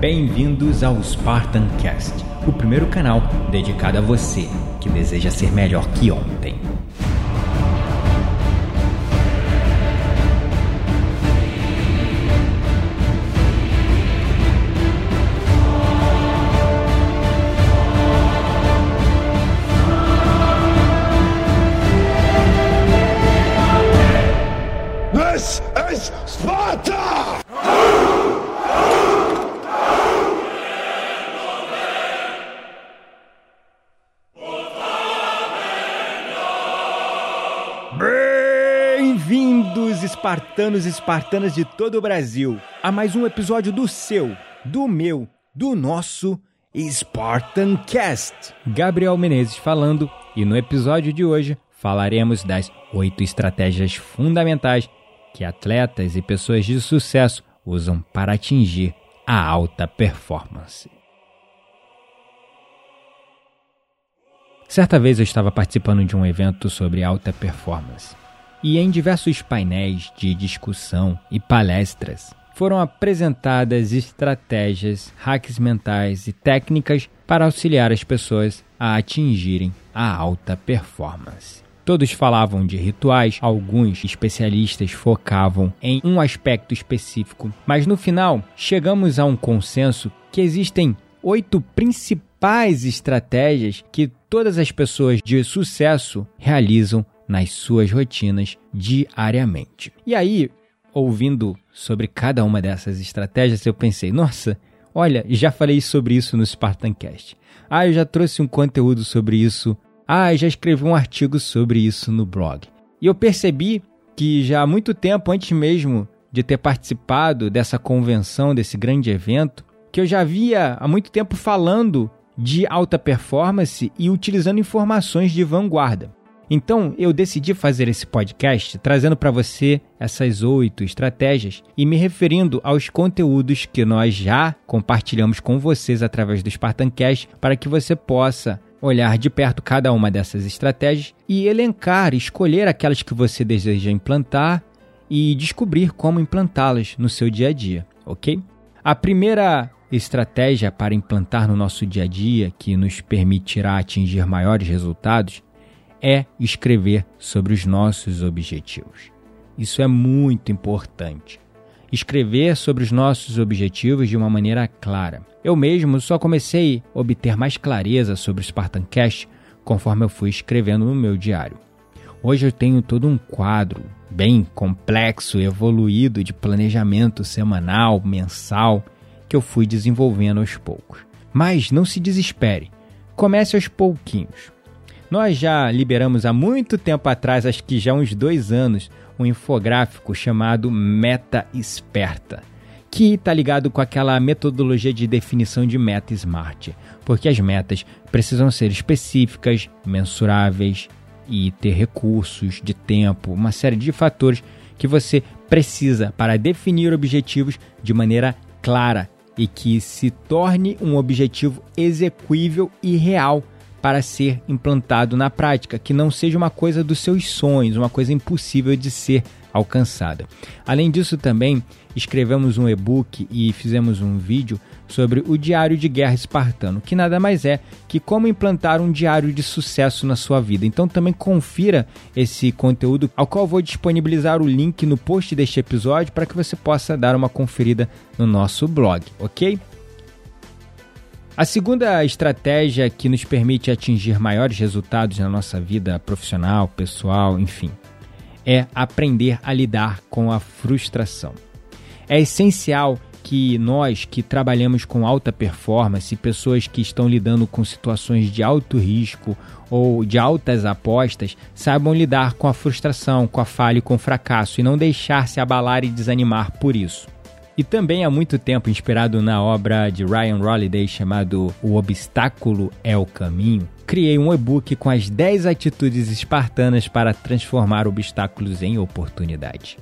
Bem-vindos ao Spartan Cast, o primeiro canal dedicado a você que deseja ser melhor que ontem. This is Sparta! Espartanos e espartanas de todo o Brasil, a mais um episódio do seu, do meu, do nosso Spartan Cast. Gabriel Menezes falando, e no episódio de hoje falaremos das oito estratégias fundamentais que atletas e pessoas de sucesso usam para atingir a alta performance. Certa vez eu estava participando de um evento sobre alta performance e em diversos painéis de discussão e palestras foram apresentadas estratégias, hacks mentais e técnicas para auxiliar as pessoas a atingirem a alta performance. Todos falavam de rituais, alguns especialistas focavam em um aspecto específico, mas no final chegamos a um consenso que existem oito principais estratégias que todas as pessoas de sucesso realizam nas suas rotinas diariamente. E aí, ouvindo sobre cada uma dessas estratégias, eu pensei, nossa, olha, já falei sobre isso no Spartancast. Ah, eu já trouxe um conteúdo sobre isso. Ah, eu já escrevi um artigo sobre isso no blog. E eu percebi que já há muito tempo, antes mesmo de ter participado dessa convenção, desse grande evento, que eu já havia há muito tempo falando de alta performance e utilizando informações de vanguarda. Então eu decidi fazer esse podcast trazendo para você essas oito estratégias e me referindo aos conteúdos que nós já compartilhamos com vocês através do Spartancast para que você possa olhar de perto cada uma dessas estratégias e elencar, escolher aquelas que você deseja implantar e descobrir como implantá-las no seu dia a dia, ok? A primeira estratégia para implantar no nosso dia a dia que nos permitirá atingir maiores resultados é escrever sobre os nossos objetivos. Isso é muito importante. Escrever sobre os nossos objetivos de uma maneira clara. Eu mesmo só comecei a obter mais clareza sobre o Spartan Cash conforme eu fui escrevendo no meu diário. Hoje eu tenho todo um quadro bem complexo evoluído de planejamento semanal, mensal, que eu fui desenvolvendo aos poucos. Mas não se desespere, comece aos pouquinhos. Nós já liberamos há muito tempo atrás, acho que já uns dois anos, um infográfico chamado Meta Esperta, que está ligado com aquela metodologia de definição de meta smart, porque as metas precisam ser específicas, mensuráveis e ter recursos de tempo, uma série de fatores que você precisa para definir objetivos de maneira clara e que se torne um objetivo execuível e real para ser implantado na prática, que não seja uma coisa dos seus sonhos, uma coisa impossível de ser alcançada. Além disso, também escrevemos um e-book e fizemos um vídeo sobre o diário de guerra espartano, que nada mais é que como implantar um diário de sucesso na sua vida. Então também confira esse conteúdo, ao qual vou disponibilizar o link no post deste episódio para que você possa dar uma conferida no nosso blog, ok? A segunda estratégia que nos permite atingir maiores resultados na nossa vida profissional, pessoal, enfim, é aprender a lidar com a frustração. É essencial que nós que trabalhamos com alta performance, pessoas que estão lidando com situações de alto risco ou de altas apostas, saibam lidar com a frustração, com a falha e com o fracasso e não deixar se abalar e desanimar por isso. E também há muito tempo inspirado na obra de Ryan Holiday chamado O Obstáculo é o Caminho, criei um e-book com as 10 atitudes espartanas para transformar obstáculos em oportunidade.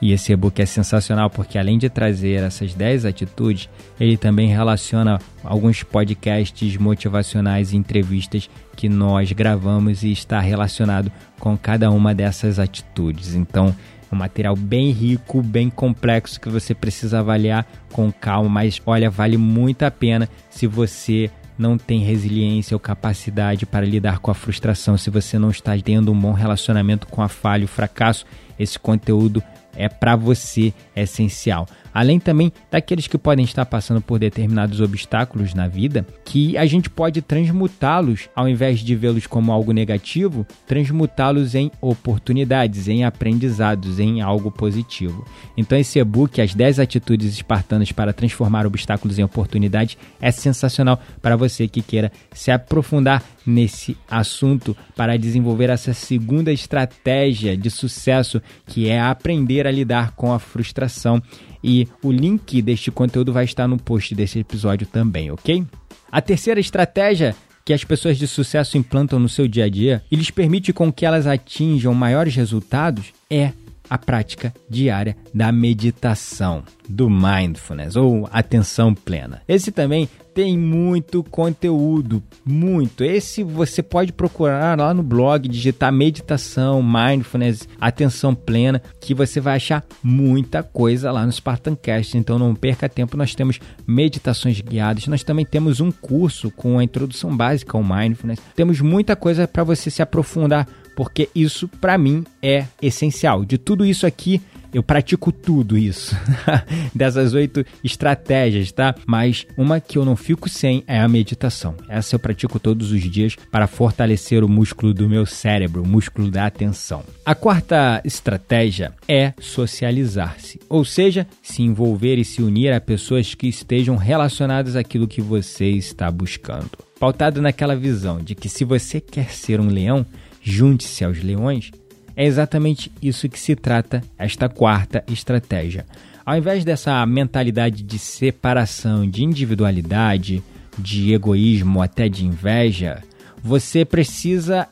E esse e-book é sensacional porque além de trazer essas 10 atitudes, ele também relaciona alguns podcasts motivacionais e entrevistas que nós gravamos e está relacionado com cada uma dessas atitudes. Então, um material bem rico, bem complexo que você precisa avaliar com calma, mas olha, vale muito a pena se você não tem resiliência ou capacidade para lidar com a frustração, se você não está tendo um bom relacionamento com a falha, o fracasso, esse conteúdo é para você, é essencial. Além também daqueles que podem estar passando por determinados obstáculos na vida, que a gente pode transmutá-los, ao invés de vê-los como algo negativo, transmutá-los em oportunidades, em aprendizados, em algo positivo. Então esse e-book, As 10 Atitudes Espartanas para Transformar Obstáculos em Oportunidades, é sensacional para você que queira se aprofundar nesse assunto para desenvolver essa segunda estratégia de sucesso, que é aprender a lidar com a frustração e o link deste conteúdo vai estar no post desse episódio também, ok? A terceira estratégia que as pessoas de sucesso implantam no seu dia a dia e lhes permite com que elas atinjam maiores resultados é a prática diária da meditação, do mindfulness ou atenção plena. Esse também tem muito conteúdo, muito. Esse você pode procurar lá no blog, digitar meditação, mindfulness, atenção plena, que você vai achar muita coisa lá no Spartancast. Então não perca tempo, nós temos meditações guiadas, nós também temos um curso com a introdução básica ao mindfulness. Temos muita coisa para você se aprofundar porque isso para mim é essencial. De tudo isso aqui, eu pratico tudo isso, dessas oito estratégias, tá? Mas uma que eu não fico sem é a meditação. Essa eu pratico todos os dias para fortalecer o músculo do meu cérebro, o músculo da atenção. A quarta estratégia é socializar-se, ou seja, se envolver e se unir a pessoas que estejam relacionadas àquilo que você está buscando. Pautado naquela visão de que se você quer ser um leão, junte-se aos leões, é exatamente isso que se trata esta quarta estratégia. Ao invés dessa mentalidade de separação, de individualidade, de egoísmo, até de inveja, você precisa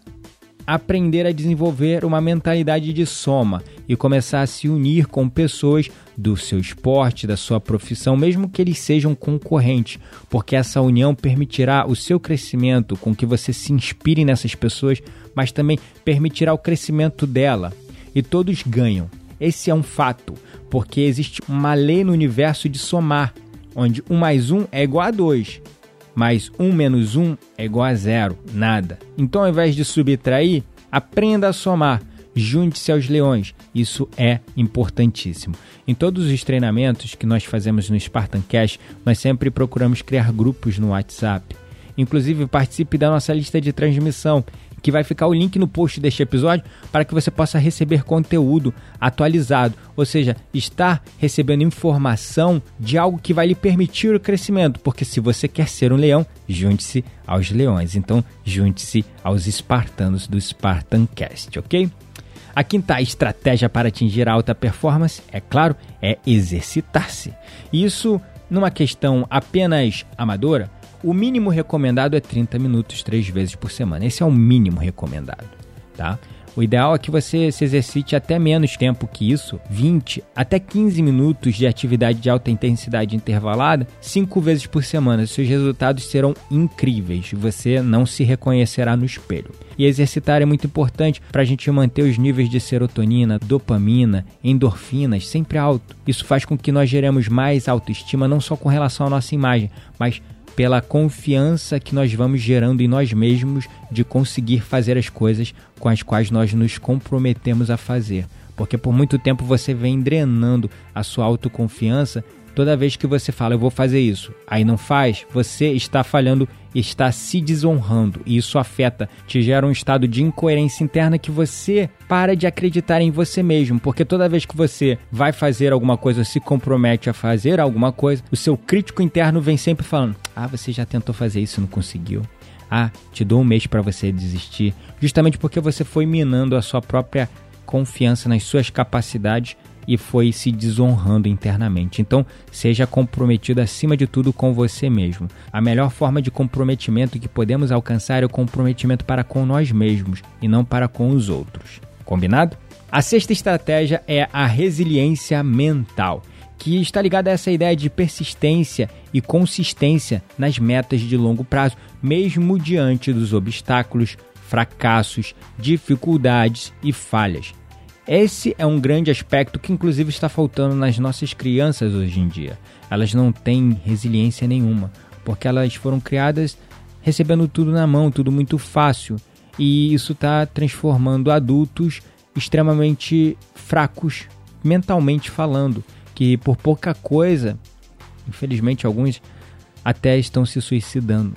aprender a desenvolver uma mentalidade de soma e começar a se unir com pessoas do seu esporte, da sua profissão, mesmo que eles sejam concorrentes, porque essa união permitirá o seu crescimento, com que você se inspire nessas pessoas, mas também permitirá o crescimento dela. E todos ganham. Esse é um fato, porque existe uma lei no universo de somar, onde 1 mais 1 é igual a 2, mas 1 menos 1 é igual a zero, nada. Então, ao invés de subtrair, aprenda a somar. Junte-se aos leões. Isso é importantíssimo. Em todos os treinamentos que nós fazemos no Spartan Cash, nós sempre procuramos criar grupos no WhatsApp. Inclusive, participe da nossa lista de transmissão que vai ficar o link no post deste episódio para que você possa receber conteúdo atualizado, ou seja, estar recebendo informação de algo que vai lhe permitir o crescimento, porque se você quer ser um leão, junte-se aos leões. Então, junte-se aos espartanos do Spartan Cast, ok? A quinta estratégia para atingir a alta performance, é claro, é exercitar-se. Isso numa questão apenas amadora, o mínimo recomendado é 30 minutos três vezes por semana. Esse é o mínimo recomendado, tá? O ideal é que você se exercite até menos tempo que isso, 20 até 15 minutos de atividade de alta intensidade intervalada, cinco vezes por semana. Seus resultados serão incríveis. Você não se reconhecerá no espelho. E exercitar é muito importante para a gente manter os níveis de serotonina, dopamina, endorfinas sempre alto. Isso faz com que nós geremos mais autoestima não só com relação à nossa imagem, mas pela confiança que nós vamos gerando em nós mesmos de conseguir fazer as coisas com as quais nós nos comprometemos a fazer. Porque por muito tempo você vem drenando a sua autoconfiança Toda vez que você fala, eu vou fazer isso, aí não faz, você está falhando está se desonrando. E isso afeta, te gera um estado de incoerência interna que você para de acreditar em você mesmo. Porque toda vez que você vai fazer alguma coisa, se compromete a fazer alguma coisa, o seu crítico interno vem sempre falando: Ah, você já tentou fazer isso e não conseguiu. Ah, te dou um mês para você desistir. Justamente porque você foi minando a sua própria confiança nas suas capacidades e foi se desonrando internamente. Então, seja comprometido acima de tudo com você mesmo. A melhor forma de comprometimento que podemos alcançar é o comprometimento para com nós mesmos e não para com os outros. Combinado? A sexta estratégia é a resiliência mental que está ligada a essa ideia de persistência e consistência nas metas de longo prazo, mesmo diante dos obstáculos, fracassos, dificuldades e falhas. Esse é um grande aspecto que, inclusive, está faltando nas nossas crianças hoje em dia. Elas não têm resiliência nenhuma, porque elas foram criadas recebendo tudo na mão, tudo muito fácil. E isso está transformando adultos extremamente fracos, mentalmente falando, que por pouca coisa, infelizmente alguns até estão se suicidando.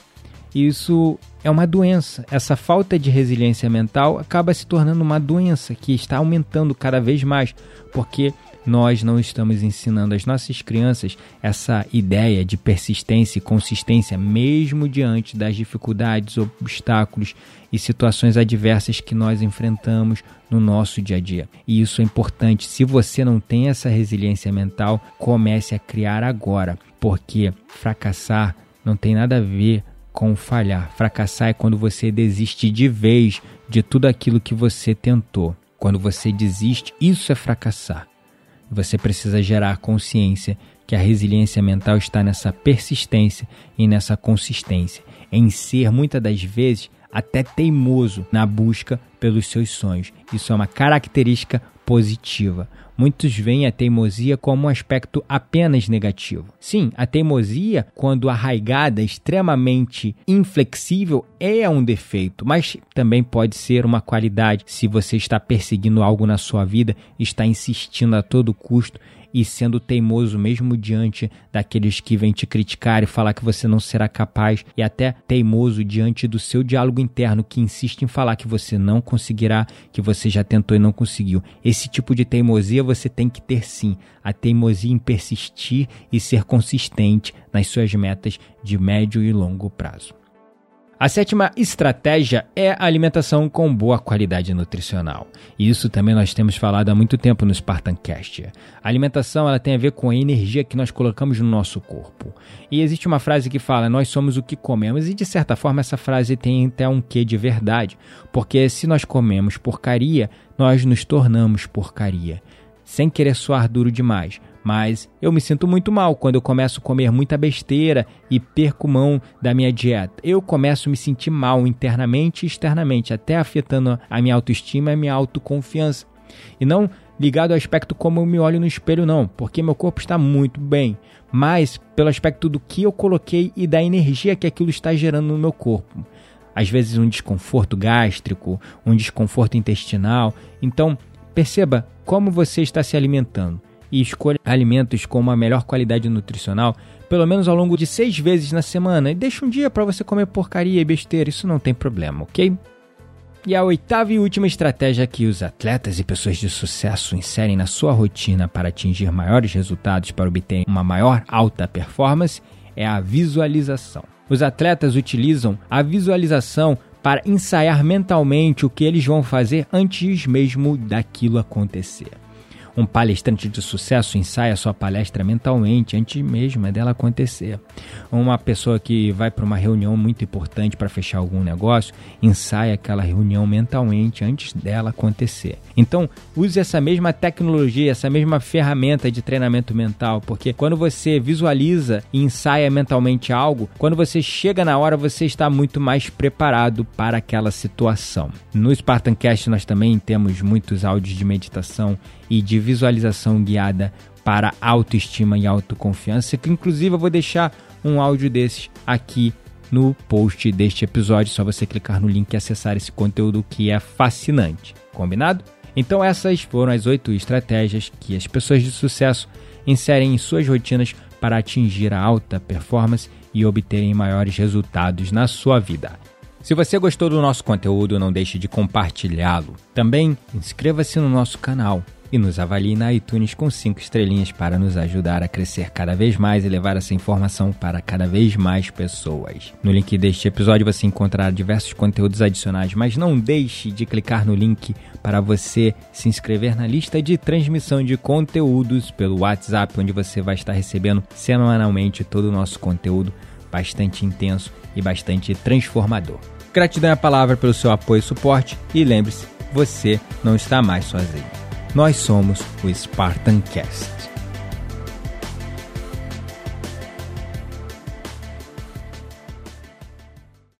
Isso é uma doença. Essa falta de resiliência mental acaba se tornando uma doença que está aumentando cada vez mais, porque nós não estamos ensinando às nossas crianças essa ideia de persistência e consistência, mesmo diante das dificuldades, obstáculos e situações adversas que nós enfrentamos no nosso dia a dia. E isso é importante. Se você não tem essa resiliência mental, comece a criar agora, porque fracassar não tem nada a ver com falhar. Fracassar é quando você desiste de vez de tudo aquilo que você tentou. Quando você desiste, isso é fracassar. Você precisa gerar consciência que a resiliência mental está nessa persistência e nessa consistência, em ser muitas das vezes até teimoso na busca pelos seus sonhos. Isso é uma característica positiva. Muitos veem a teimosia como um aspecto apenas negativo. Sim, a teimosia, quando arraigada, extremamente inflexível, é um defeito, mas também pode ser uma qualidade se você está perseguindo algo na sua vida, está insistindo a todo custo e sendo teimoso mesmo diante daqueles que vêm te criticar e falar que você não será capaz, e até teimoso diante do seu diálogo interno que insiste em falar que você não conseguirá, que você já tentou e não conseguiu. Esse tipo de teimosia você tem que ter sim, a teimosia em persistir e ser consistente nas suas metas de médio e longo prazo. A sétima estratégia é a alimentação com boa qualidade nutricional. Isso também nós temos falado há muito tempo no Spartancast. A alimentação ela tem a ver com a energia que nós colocamos no nosso corpo. E existe uma frase que fala: "Nós somos o que comemos", e de certa forma essa frase tem até um quê de verdade, porque se nós comemos porcaria, nós nos tornamos porcaria. Sem querer soar duro demais, mas eu me sinto muito mal quando eu começo a comer muita besteira e perco mão da minha dieta. Eu começo a me sentir mal internamente e externamente, até afetando a minha autoestima e a minha autoconfiança. E não ligado ao aspecto como eu me olho no espelho, não, porque meu corpo está muito bem, mas pelo aspecto do que eu coloquei e da energia que aquilo está gerando no meu corpo. Às vezes um desconforto gástrico, um desconforto intestinal. Então, perceba como você está se alimentando e escolha alimentos com uma melhor qualidade nutricional, pelo menos ao longo de seis vezes na semana, e deixa um dia para você comer porcaria e besteira, isso não tem problema, ok? E a oitava e última estratégia que os atletas e pessoas de sucesso inserem na sua rotina para atingir maiores resultados para obter uma maior alta performance é a visualização. Os atletas utilizam a visualização para ensaiar mentalmente o que eles vão fazer antes mesmo daquilo acontecer. Um palestrante de sucesso ensaia sua palestra mentalmente antes mesmo dela acontecer. Uma pessoa que vai para uma reunião muito importante para fechar algum negócio ensaia aquela reunião mentalmente antes dela acontecer. Então, use essa mesma tecnologia, essa mesma ferramenta de treinamento mental, porque quando você visualiza e ensaia mentalmente algo, quando você chega na hora, você está muito mais preparado para aquela situação. No Spartancast nós também temos muitos áudios de meditação e de visualização guiada para autoestima e autoconfiança, que inclusive eu vou deixar um áudio desses aqui no post deste episódio, só você clicar no link e acessar esse conteúdo que é fascinante. Combinado? Então essas foram as oito estratégias que as pessoas de sucesso inserem em suas rotinas para atingir a alta performance e obterem maiores resultados na sua vida. Se você gostou do nosso conteúdo, não deixe de compartilhá-lo. Também inscreva-se no nosso canal e nos avalie na iTunes com 5 estrelinhas para nos ajudar a crescer cada vez mais e levar essa informação para cada vez mais pessoas. No link deste episódio você encontrará diversos conteúdos adicionais, mas não deixe de clicar no link para você se inscrever na lista de transmissão de conteúdos pelo WhatsApp, onde você vai estar recebendo semanalmente todo o nosso conteúdo bastante intenso e bastante transformador. Gratidão é a palavra pelo seu apoio e suporte e lembre-se, você não está mais sozinho. Nós somos o Spartan Cast.